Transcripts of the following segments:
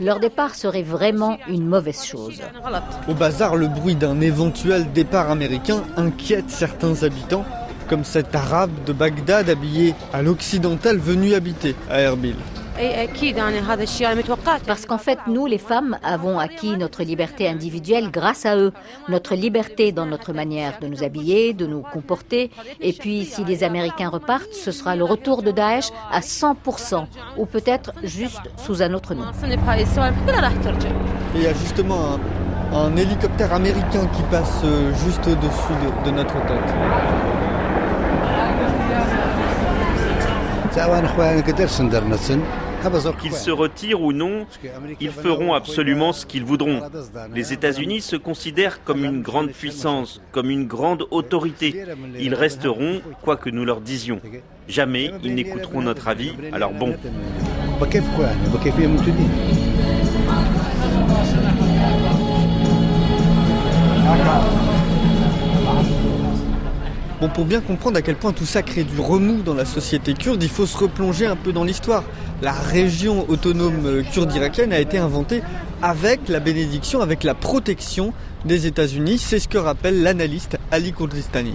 Leur départ serait vraiment une mauvaise chose. Au bazar, le bruit d'un éventuel départ américain inquiète certains habitants, comme cet arabe de Bagdad habillé à l'occidental venu habiter à Erbil. Parce qu'en fait, nous, les femmes, avons acquis notre liberté individuelle grâce à eux. Notre liberté dans notre manière de nous habiller, de nous comporter. Et puis, si les Américains repartent, ce sera le retour de Daesh à 100%, ou peut-être juste sous un autre nom. il y a justement un, hélicoptère américain qui passe euh, juste au-dessus de notre tête. Qu'ils se retirent ou non, ils feront absolument ce qu'ils voudront. Les États-Unis se considèrent comme une grande puissance, comme une grande autorité. Ils resteront, quoi que nous leur disions. Jamais ils n'écouteront notre avis, alors bon. Bon, pour bien comprendre à quel point tout ça crée du remous dans la société kurde, il faut se replonger un peu dans l'histoire. La région autonome kurde irakienne a été inventée avec la bénédiction, avec la protection des États-Unis. C'est ce que rappelle l'analyste Ali Kurdistani.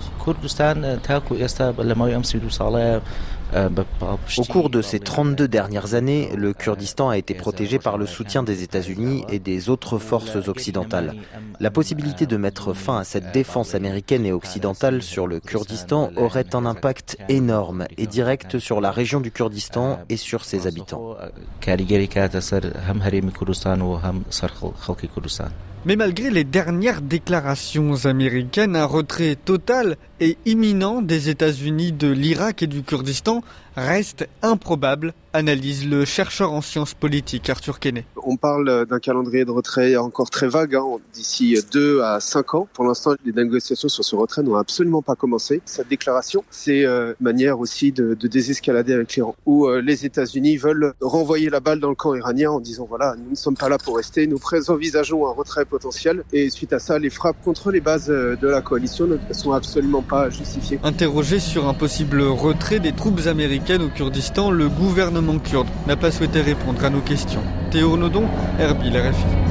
Euh, bah, Au cours de ces 32 dernières années, le Kurdistan a été protégé par le soutien des États-Unis et des autres forces occidentales. La possibilité de mettre fin à cette défense américaine et occidentale sur le Kurdistan aurait un impact énorme et direct sur la région du Kurdistan et sur ses habitants. Mais malgré les dernières déclarations américaines, un retrait total et imminent des États-Unis de l'Irak et du Kurdistan reste improbable, analyse le chercheur en sciences politiques Arthur Kenney. On parle d'un calendrier de retrait encore très vague, hein, d'ici deux à cinq ans. Pour l'instant, les négociations sur ce retrait n'ont absolument pas commencé. Cette déclaration, c'est euh, manière aussi de, de désescalader avec l'Iran, où euh, les États-Unis veulent renvoyer la balle dans le camp iranien en disant voilà, nous ne sommes pas là pour rester, nous envisageons un retrait potentiel. Et suite à ça, les frappes contre les bases euh, de la coalition ne sont absolument Interrogé sur un possible retrait des troupes américaines au Kurdistan, le gouvernement kurde n'a pas souhaité répondre à nos questions. Théo Nodon, Erbil, RFI.